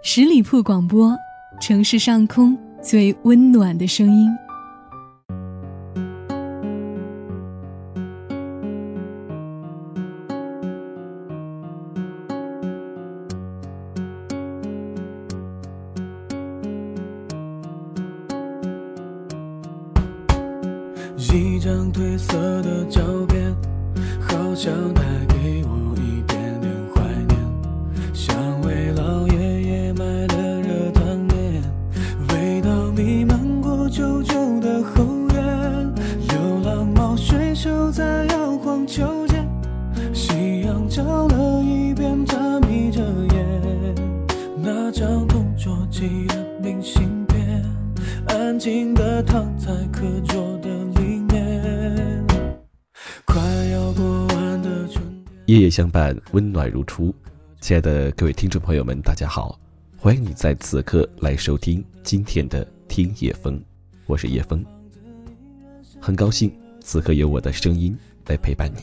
十里铺广播，城市上空最温暖的声音。夜夜相伴，温暖如初。亲爱的各位听众朋友们，大家好，欢迎你在此刻来收听今天的听夜风，我是叶风，很高兴此刻有我的声音来陪伴你。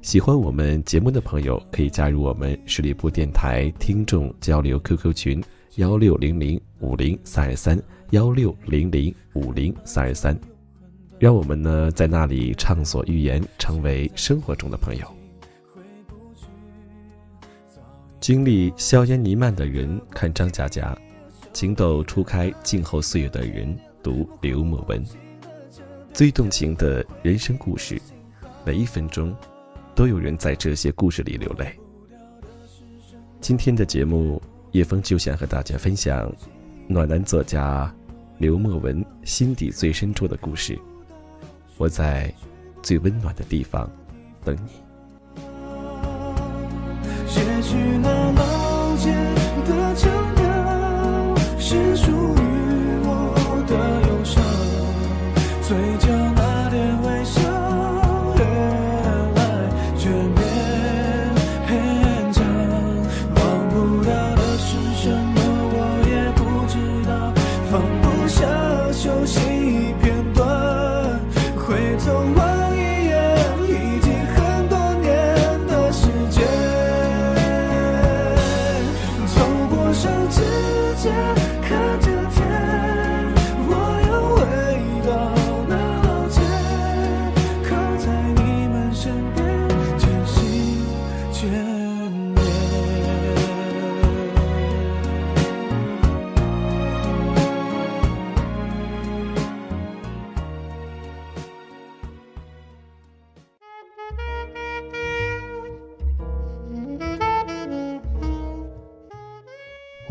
喜欢我们节目的朋友，可以加入我们十里铺电台听众交流 QQ 群幺六零零五零三二三幺六零零五零三二三，让我们呢在那里畅所欲言，成为生活中的朋友。经历硝烟弥漫的人看张嘉佳，情窦初开静候岁月的人读刘墨文。最动情的人生故事，每一分钟，都有人在这些故事里流泪。今天的节目，叶枫就想和大家分享暖男作家刘墨文心底最深处的故事。我在最温暖的地方等你。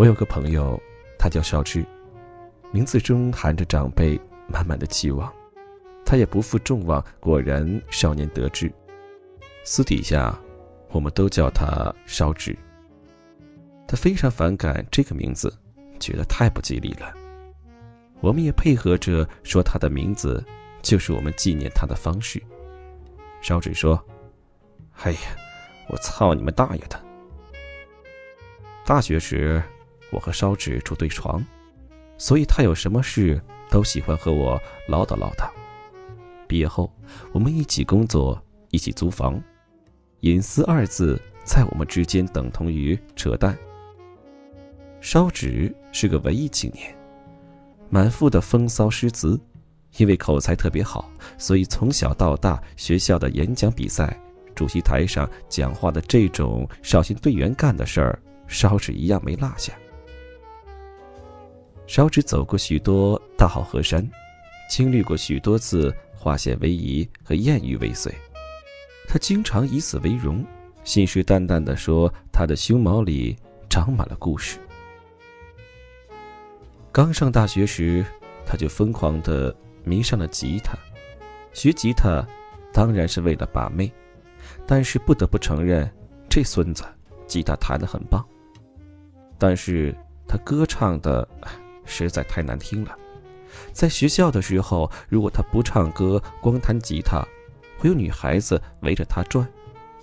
我有个朋友，他叫邵志，名字中含着长辈满满的期望，他也不负众望，果然少年得志。私底下，我们都叫他烧纸。他非常反感这个名字，觉得太不吉利了。我们也配合着说他的名字就是我们纪念他的方式。烧纸说：“哎呀，我操你们大爷的！”大学时，我和烧纸住对床，所以他有什么事都喜欢和我唠叨唠叨。毕业后，我们一起工作，一起租房，隐私二字在我们之间等同于扯淡。烧纸是个文艺青年，满腹的风骚诗词，因为口才特别好，所以从小到大学校的演讲比赛、主席台上讲话的这种少先队员干的事儿。烧纸一样没落下。烧纸走过许多大好河山，经历过许多次化险为夷和艳遇未遂。他经常以此为荣，信誓旦旦地说他的胸毛里长满了故事。刚上大学时，他就疯狂地迷上了吉他。学吉他当然是为了把妹，但是不得不承认，这孙子吉他弹得很棒。但是他歌唱的实在太难听了，在学校的时候，如果他不唱歌，光弹吉他，会有女孩子围着他转；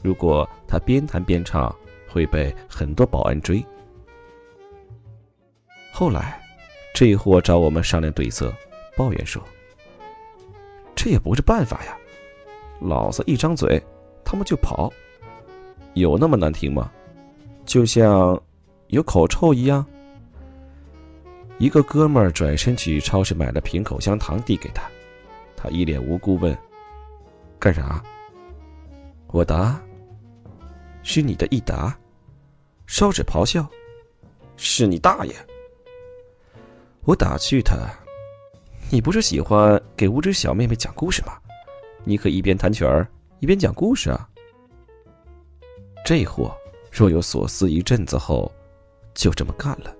如果他边弹边唱，会被很多保安追。后来，这货找我们商量对策，抱怨说：“这也不是办法呀，老子一张嘴，他们就跑，有那么难听吗？就像……”有口臭一样。一个哥们儿转身去超市买了瓶口香糖递给他，他一脸无辜问：“干啥？”我答：“是你的益达。”烧纸咆哮：“是你大爷！”我打趣他：“你不是喜欢给无知小妹妹讲故事吗？你可一边弹曲儿一边讲故事啊！”这货若有所思一阵子后，就这么干了。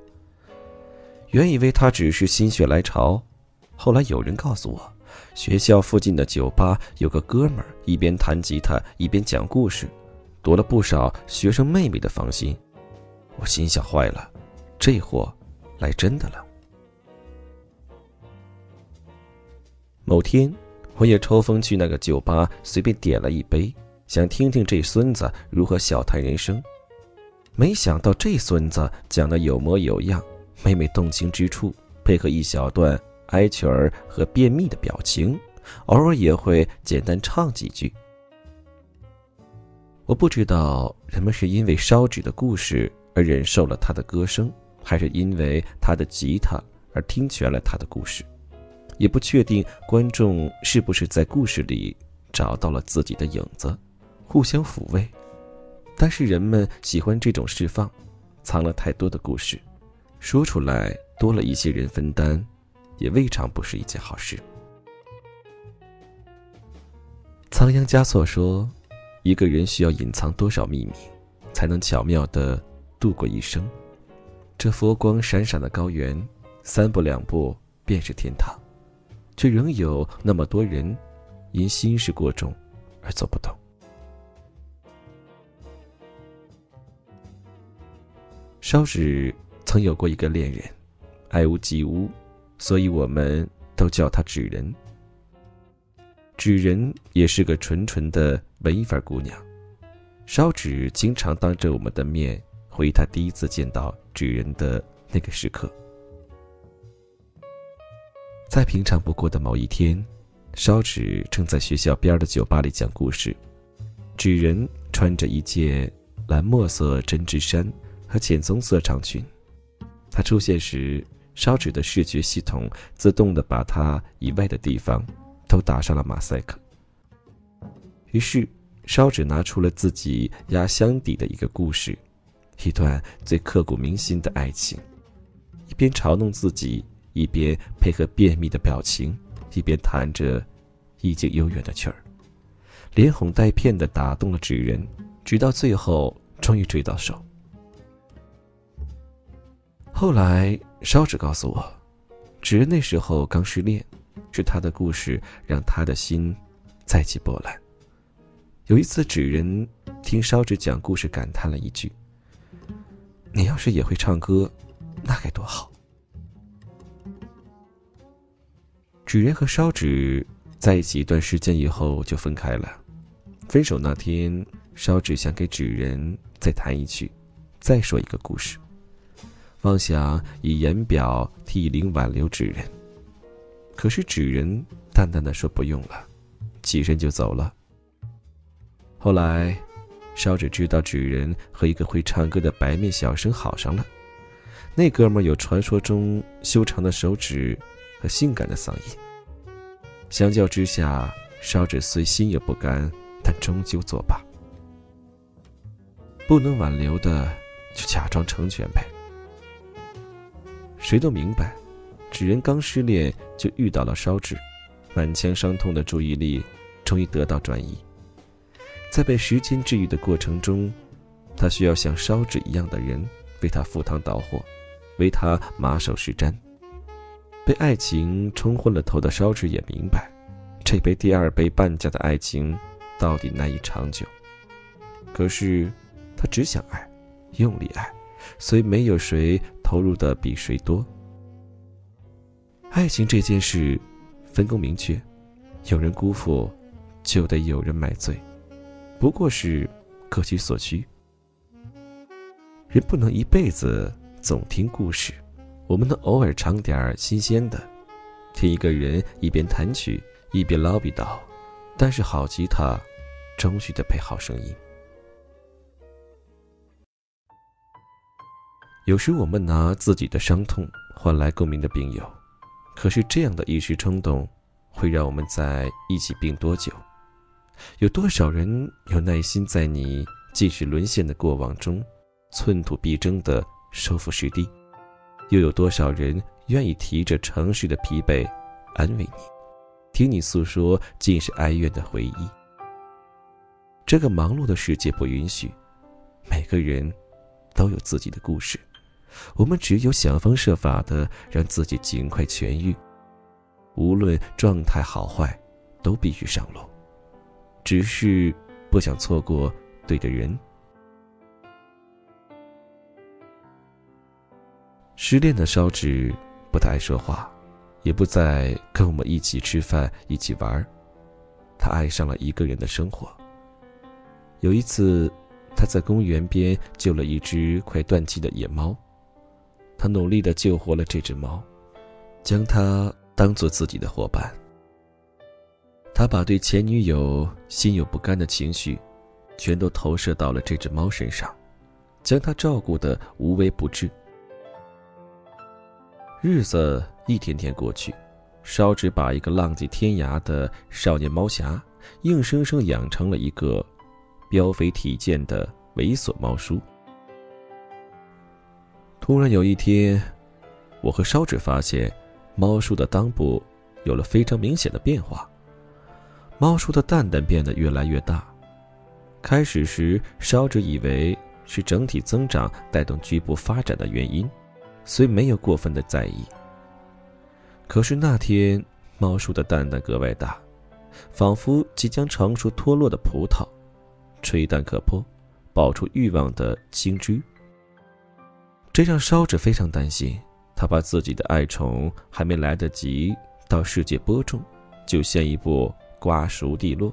原以为他只是心血来潮，后来有人告诉我，学校附近的酒吧有个哥们儿一边弹吉他一边讲故事，夺了不少学生妹妹的芳心。我心想坏了，这货来真的了。某天，我也抽风去那个酒吧，随便点了一杯。想听听这孙子如何笑谈人生，没想到这孙子讲的有模有样，每每动情之处，配合一小段哀曲儿和便秘的表情，偶尔也会简单唱几句。我不知道人们是因为烧纸的故事而忍受了他的歌声，还是因为他的吉他而听全了他的故事，也不确定观众是不是在故事里找到了自己的影子。互相抚慰，但是人们喜欢这种释放，藏了太多的故事，说出来多了一些人分担，也未尝不是一件好事。仓央嘉措说：“一个人需要隐藏多少秘密，才能巧妙的度过一生？这佛光闪闪的高原，三步两步便是天堂，却仍有那么多人因心事过重而走不动。”烧纸曾有过一个恋人，爱屋及乌，所以我们都叫她纸人。纸人也是个纯纯的文艺范姑娘，烧纸经常当着我们的面回忆她第一次见到纸人的那个时刻。再平常不过的某一天，烧纸正在学校边的酒吧里讲故事，纸人穿着一件蓝墨色针织衫。和浅棕色长裙，他出现时，烧纸的视觉系统自动的把他以外的地方都打上了马赛克。于是，烧纸拿出了自己压箱底的一个故事，一段最刻骨铭心的爱情，一边嘲弄自己，一边配合便秘的表情，一边弹着意境悠远的曲儿，连哄带骗的打动了纸人，直到最后终于追到手。后来，烧纸告诉我，纸人那时候刚失恋，是他的故事让他的心再起波澜。有一次，纸人听烧纸讲故事，感叹了一句：“你要是也会唱歌，那该多好。”纸人和烧纸在一起一段时间以后就分开了。分手那天，烧纸想给纸人再弹一曲，再说一个故事。妄想以言表涕零挽留纸人，可是纸人淡淡的说不用了，起身就走了。后来，烧纸知道纸人和一个会唱歌的白面小生好上了，那哥们有传说中修长的手指和性感的嗓音。相较之下，烧纸虽心有不甘，但终究作罢。不能挽留的，就假装成全呗。谁都明白，纸人刚失恋就遇到了烧纸，满腔伤痛的注意力终于得到转移。在被时间治愈的过程中，他需要像烧纸一样的人为他赴汤蹈火，为他马首是瞻。被爱情冲昏了头的烧纸也明白，这杯第二杯半价的爱情到底难以长久。可是，他只想爱，用力爱，所以没有谁。投入的比谁多。爱情这件事，分工明确，有人辜负，就得有人买醉，不过是各取所需。人不能一辈子总听故事，我们能偶尔尝点新鲜的，听一个人一边弹曲一边唠叨叨，但是好吉他，终须得配好声音。有时我们拿自己的伤痛换来共鸣的病友，可是这样的一时冲动，会让我们在一起病多久？有多少人有耐心在你即使沦陷的过往中，寸土必争的收复失地？又有多少人愿意提着城市的疲惫，安慰你，听你诉说尽是哀怨的回忆？这个忙碌的世界不允许，每个人都有自己的故事。我们只有想方设法的让自己尽快痊愈，无论状态好坏，都必须上路。只是不想错过对的人。失恋的烧纸不太爱说话，也不再跟我们一起吃饭、一起玩儿他爱上了一个人的生活。有一次，他在公园边救了一只快断气的野猫。他努力的救活了这只猫，将它当做自己的伙伴。他把对前女友心有不甘的情绪，全都投射到了这只猫身上，将它照顾的无微不至。日子一天天过去，烧纸把一个浪迹天涯的少年猫侠，硬生生养成了一个膘肥体健的猥琐猫叔。突然有一天，我和烧纸发现，猫叔的裆部有了非常明显的变化。猫叔的蛋蛋变得越来越大。开始时，烧纸以为是整体增长带动局部发展的原因，所以没有过分的在意。可是那天，猫叔的蛋蛋格外大，仿佛即将成熟脱落的葡萄，吹弹可破，爆出欲望的青汁。这让烧纸非常担心，他怕自己的爱宠还没来得及到世界播种，就先一步瓜熟蒂落。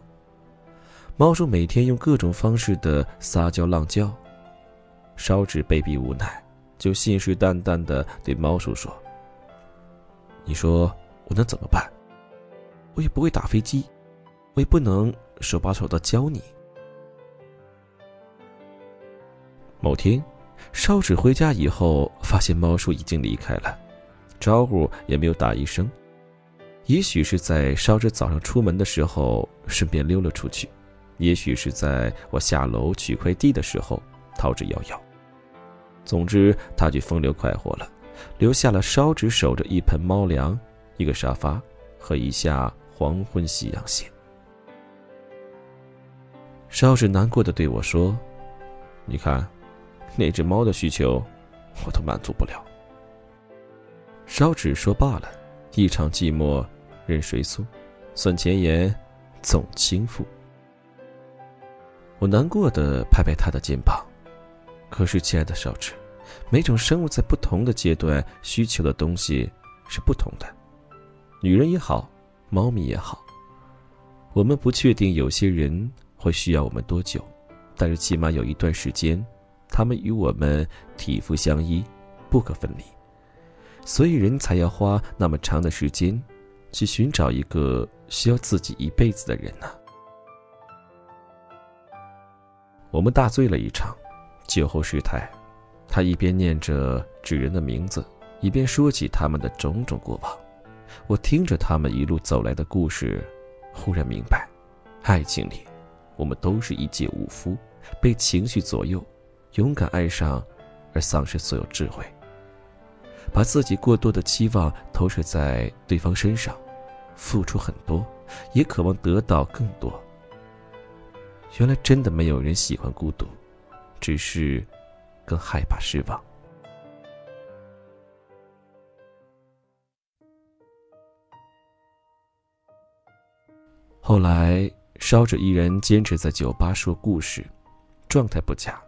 猫叔每天用各种方式的撒娇浪叫，烧纸被逼无奈，就信誓旦旦的对猫叔说：“你说我能怎么办？我也不会打飞机，我也不能手把手的教你。”某天。烧纸回家以后，发现猫叔已经离开了，招呼也没有打一声。也许是在烧纸早上出门的时候顺便溜了出去，也许是在我下楼取快递的时候逃之夭夭。总之，他就风流快活了，留下了烧纸守着一盆猫粮、一个沙发和一下黄昏夕阳线。烧纸难过的对我说：“你看。”那只猫的需求，我都满足不了。烧纸说罢了，一场寂寞任谁诉，算前言总倾覆。我难过的拍拍他的肩膀，可是亲爱的烧纸，每种生物在不同的阶段需求的东西是不同的，女人也好，猫咪也好，我们不确定有些人会需要我们多久，但是起码有一段时间。他们与我们体肤相依，不可分离，所以人才要花那么长的时间，去寻找一个需要自己一辈子的人呢。我们大醉了一场，酒后失态，他一边念着纸人的名字，一边说起他们的种种过往。我听着他们一路走来的故事，忽然明白，爱情里，我们都是一介武夫，被情绪左右。勇敢爱上，而丧失所有智慧。把自己过多的期望投射在对方身上，付出很多，也渴望得到更多。原来真的没有人喜欢孤独，只是更害怕失望。后来，烧着依然坚持在酒吧说故事，状态不佳。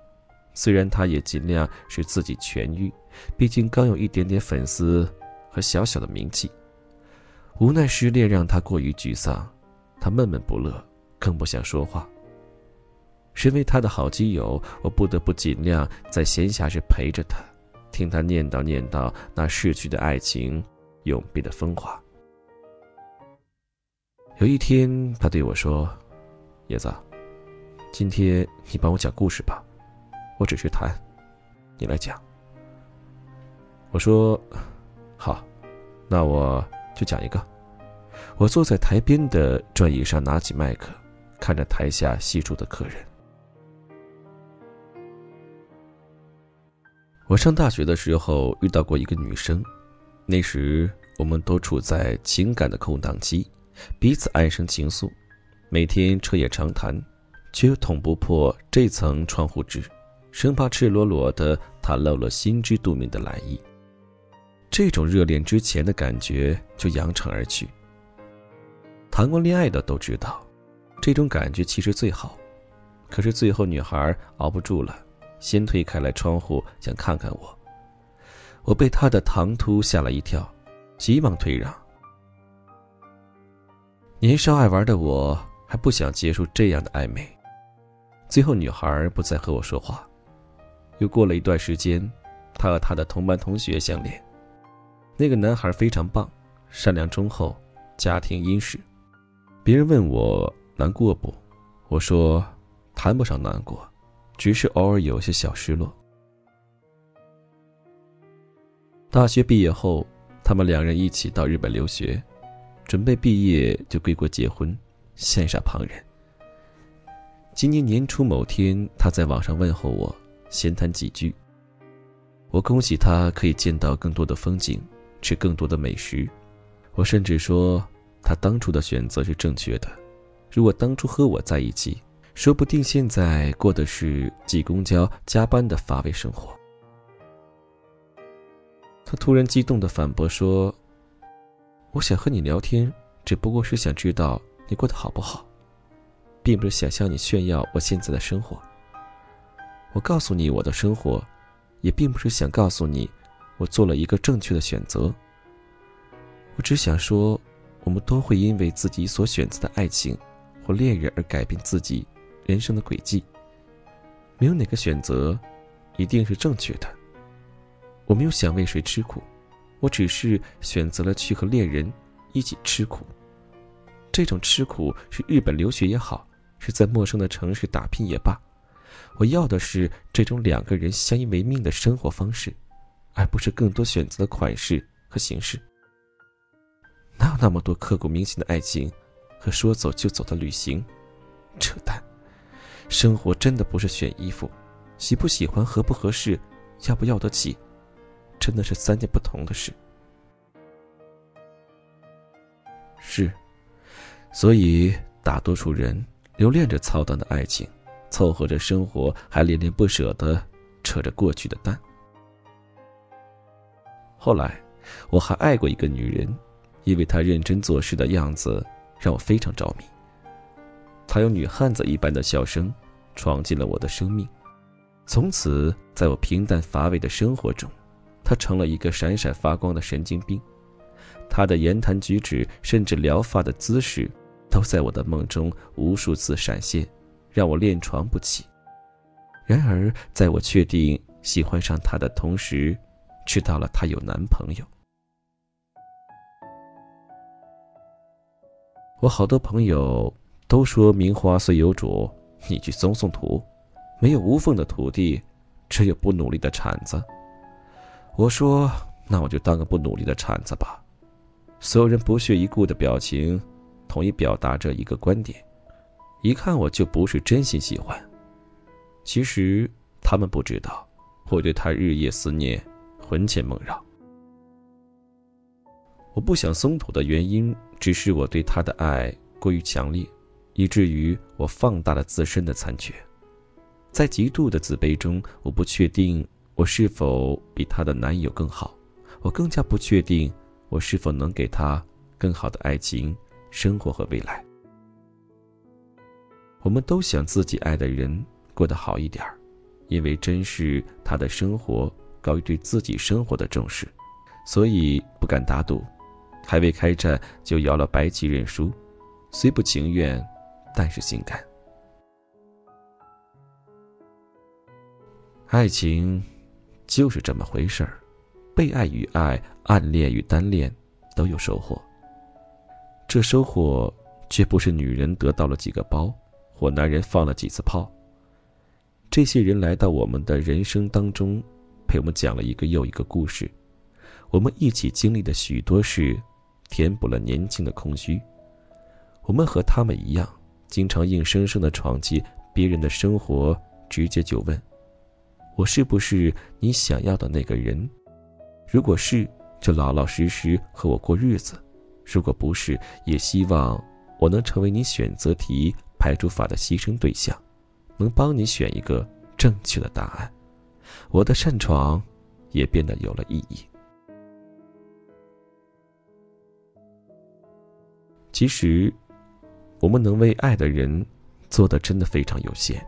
虽然他也尽量使自己痊愈，毕竟刚有一点点粉丝和小小的名气。无奈失恋让他过于沮丧，他闷闷不乐，更不想说话。身为他的好基友，我不得不尽量在闲暇时陪着他，听他念叨念叨那逝去的爱情永别的风华。有一天，他对我说：“叶子，今天你帮我讲故事吧。”我只是谈，你来讲，我说：“好，那我就讲一个。”我坐在台边的转椅上，拿起麦克，看着台下细数的客人。我上大学的时候遇到过一个女生，那时我们都处在情感的空档期，彼此暗生情愫，每天彻夜长谈，却又捅不破这层窗户纸，生怕赤裸裸的袒露了心知肚明的来意。这种热恋之前的感觉就扬长而去。谈过恋爱的都知道，这种感觉其实最好。可是最后女孩熬不住了，先推开了窗户，想看看我。我被她的唐突吓了一跳，急忙退让。年少爱玩的我还不想结束这样的暧昧。最后女孩不再和我说话。又过了一段时间，她和她的同班同学相恋。那个男孩非常棒，善良忠厚，家庭殷实。别人问我难过不，我说谈不上难过，只是偶尔有些小失落。大学毕业后，他们两人一起到日本留学，准备毕业就归国结婚，羡煞旁人。今年年初某天，他在网上问候我，闲谈几句。我恭喜他可以见到更多的风景。吃更多的美食，我甚至说他当初的选择是正确的。如果当初和我在一起，说不定现在过的是挤公交、加班的乏味生活。他突然激动的反驳说：“我想和你聊天，只不过是想知道你过得好不好，并不是想向你炫耀我现在的生活。我告诉你我的生活，也并不是想告诉你。”我做了一个正确的选择。我只想说，我们都会因为自己所选择的爱情或恋人而改变自己人生的轨迹。没有哪个选择一定是正确的。我没有想为谁吃苦，我只是选择了去和恋人一起吃苦。这种吃苦是日本留学也好，是在陌生的城市打拼也罢，我要的是这种两个人相依为命的生活方式。而不是更多选择的款式和形式。哪有那么多刻骨铭心的爱情，和说走就走的旅行？扯淡！生活真的不是选衣服，喜不喜欢、合不合适、要不要得起，真的是三件不同的事。是，所以大多数人留恋着操蛋的爱情，凑合着生活，还恋恋不舍的扯着过去的蛋。后来，我还爱过一个女人，因为她认真做事的样子让我非常着迷。她用女汉子一般的笑声，闯进了我的生命。从此，在我平淡乏味的生活中，她成了一个闪闪发光的神经病。她的言谈举止，甚至撩发的姿势，都在我的梦中无数次闪现，让我恋床不起。然而，在我确定喜欢上她的同时，知道了她有男朋友，我好多朋友都说名花虽有主，你去松松土，没有无缝的土地，只有不努力的铲子。我说，那我就当个不努力的铲子吧。所有人不屑一顾的表情，统一表达着一个观点：一看我就不是真心喜欢。其实他们不知道，我对他日夜思念。魂牵梦绕。我不想松土的原因，只是我对他的爱过于强烈，以至于我放大了自身的残缺。在极度的自卑中，我不确定我是否比她的男友更好，我更加不确定我是否能给她更好的爱情、生活和未来。我们都想自己爱的人过得好一点儿因为珍视他的生活。高于对自己生活的重视，所以不敢打赌，还未开战就摇了白旗认输，虽不情愿，但是心甘。爱情就是这么回事儿，被爱与爱，暗恋与单恋，都有收获。这收获却不是女人得到了几个包，或男人放了几次炮。这些人来到我们的人生当中。陪我们讲了一个又一个故事，我们一起经历的许多事，填补了年轻的空虚。我们和他们一样，经常硬生生的闯进别人的生活，直接就问：“我是不是你想要的那个人？如果是，就老老实实和我过日子；如果不是，也希望我能成为你选择题排除法的牺牲对象，能帮你选一个正确的答案。我的擅闯，也变得有了意义。”其实，我们能为爱的人做的真的非常有限。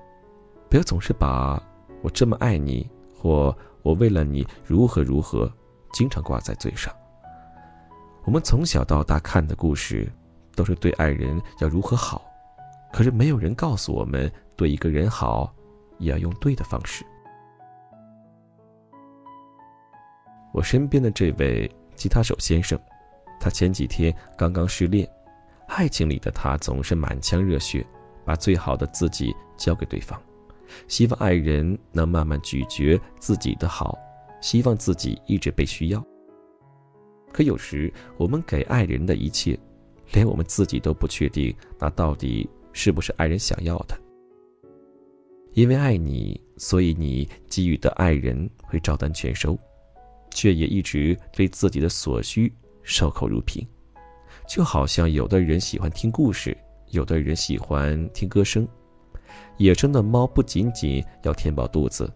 不要总是把我这么爱你，或我为了你如何如何，经常挂在嘴上。我们从小到大看的故事，都是对爱人要如何好，可是没有人告诉我们，对一个人好，也要用对的方式。我身边的这位吉他手先生，他前几天刚刚失恋。爱情里的他总是满腔热血，把最好的自己交给对方，希望爱人能慢慢咀嚼自己的好，希望自己一直被需要。可有时我们给爱人的一切，连我们自己都不确定，那到底是不是爱人想要的？因为爱你，所以你给予的爱人会照单全收，却也一直对自己的所需守口如瓶。就好像有的人喜欢听故事，有的人喜欢听歌声。野生的猫不仅仅要填饱肚子，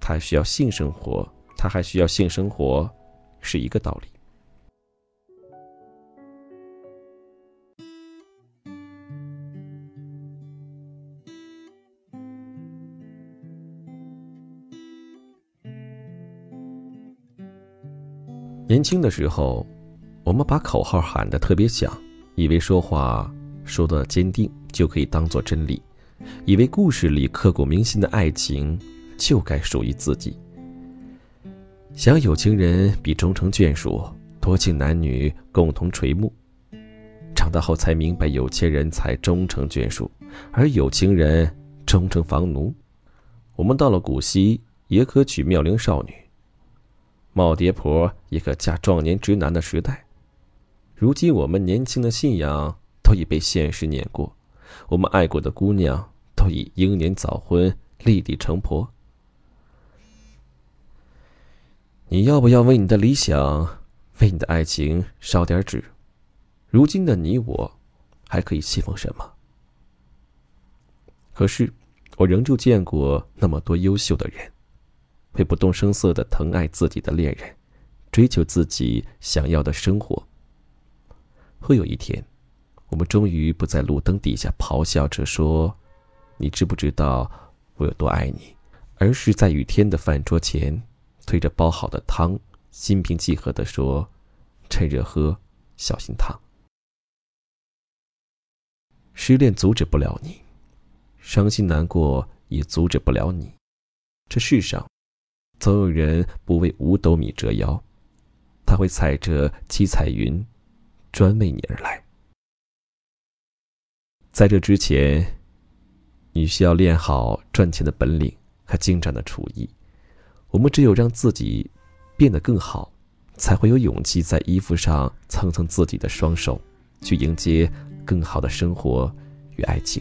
它还需要性生活，它还需要性生活，是一个道理。年轻的时候。我们把口号喊得特别响，以为说话说的坚定就可以当做真理，以为故事里刻骨铭心的爱情就该属于自己。想有情人比终成眷属，多情男女共同垂暮。长大后才明白，有钱人才终成眷属，而有情人终成房奴。我们到了古稀，也可娶妙龄少女；耄耋婆一个嫁壮年直男的时代。如今我们年轻的信仰都已被现实碾过，我们爱过的姑娘都已英年早婚，立地成婆。你要不要为你的理想，为你的爱情烧点纸？如今的你我，还可以信奉什么？可是，我仍旧见过那么多优秀的人，会不动声色的疼爱自己的恋人，追求自己想要的生活。会有一天，我们终于不在路灯底下咆哮着说：“你知不知道我有多爱你？”而是在雨天的饭桌前，推着煲好的汤，心平气和地说：“趁热喝，小心烫。”失恋阻止不了你，伤心难过也阻止不了你。这世上，总有人不为五斗米折腰，他会踩着七彩云。专为你而来。在这之前，你需要练好赚钱的本领和精湛的厨艺。我们只有让自己变得更好，才会有勇气在衣服上蹭蹭自己的双手，去迎接更好的生活与爱情。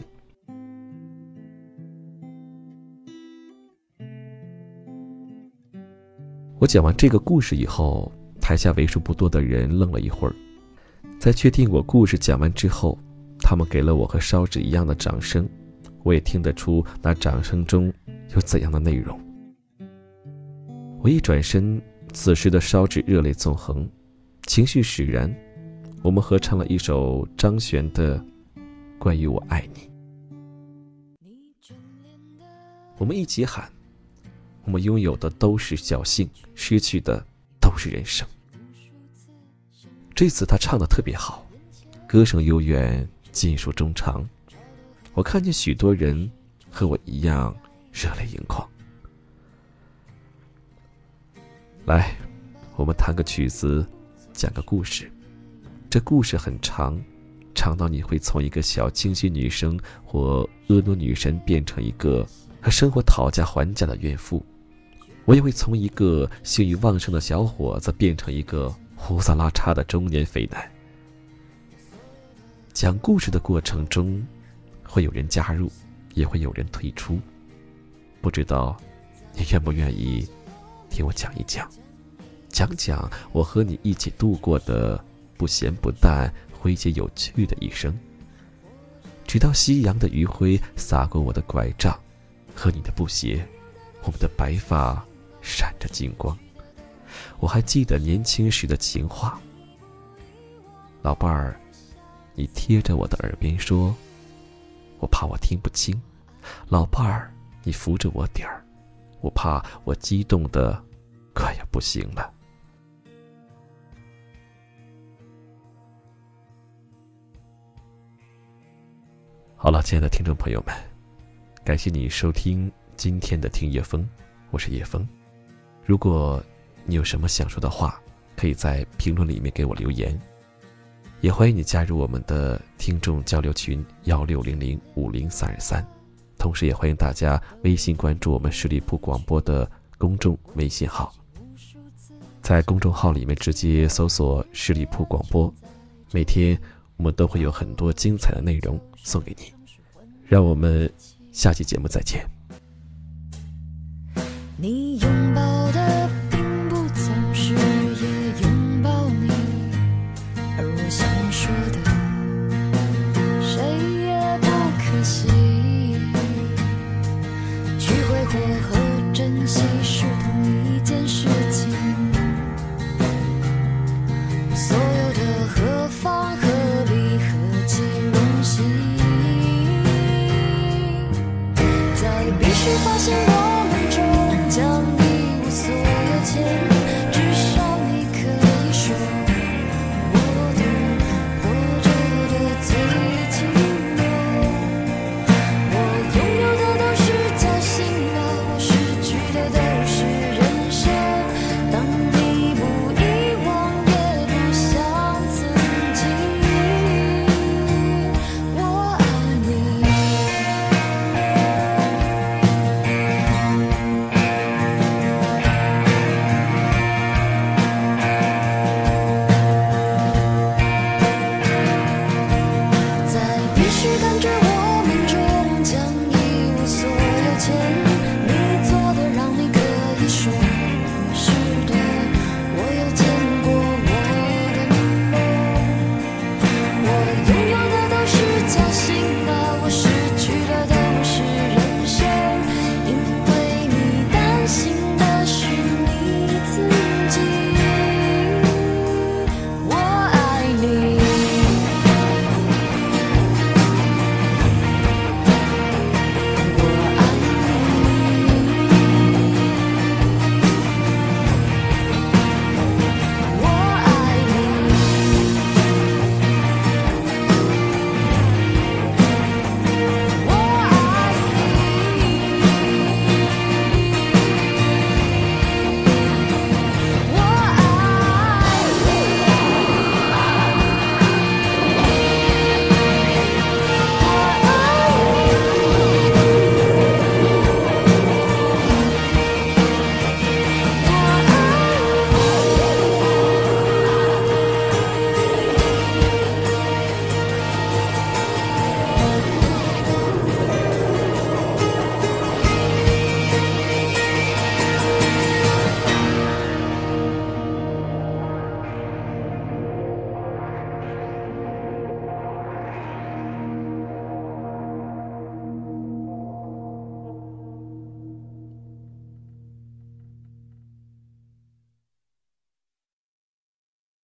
我讲完这个故事以后，台下为数不多的人愣了一会儿。在确定我故事讲完之后，他们给了我和烧纸一样的掌声，我也听得出那掌声中有怎样的内容。我一转身，此时的烧纸热泪纵横，情绪使然，我们合唱了一首张悬的《关于我爱你》，我们一起喊：我们拥有的都是侥幸，失去的都是人生。这次他唱的特别好，歌声悠远，尽数衷肠。我看见许多人和我一样热泪盈眶。来，我们弹个曲子，讲个故事。这故事很长，长到你会从一个小清新女生或婀娜女神变成一个和生活讨价还价的怨妇。我也会从一个性欲旺盛的小伙子变成一个胡子拉碴的中年肥男。讲故事的过程中，会有人加入，也会有人退出。不知道你愿不愿意听我讲一讲，讲讲我和你一起度过的不咸不淡、诙谐有趣的一生。直到夕阳的余晖洒过我的拐杖和你的布鞋，我们的白发闪着金光。我还记得年轻时的情话，老伴儿。你贴着我的耳边说：“我怕我听不清。”老伴儿，你扶着我点儿，我怕我激动的快要不行了。好了，亲爱的听众朋友们，感谢你收听今天的听叶风，我是叶风。如果你有什么想说的话，可以在评论里面给我留言。也欢迎你加入我们的听众交流群幺六零零五零三二三，同时也欢迎大家微信关注我们十里铺广播的公众微信号，在公众号里面直接搜索“十里铺广播”，每天我们都会有很多精彩的内容送给你，让我们下期节目再见。你用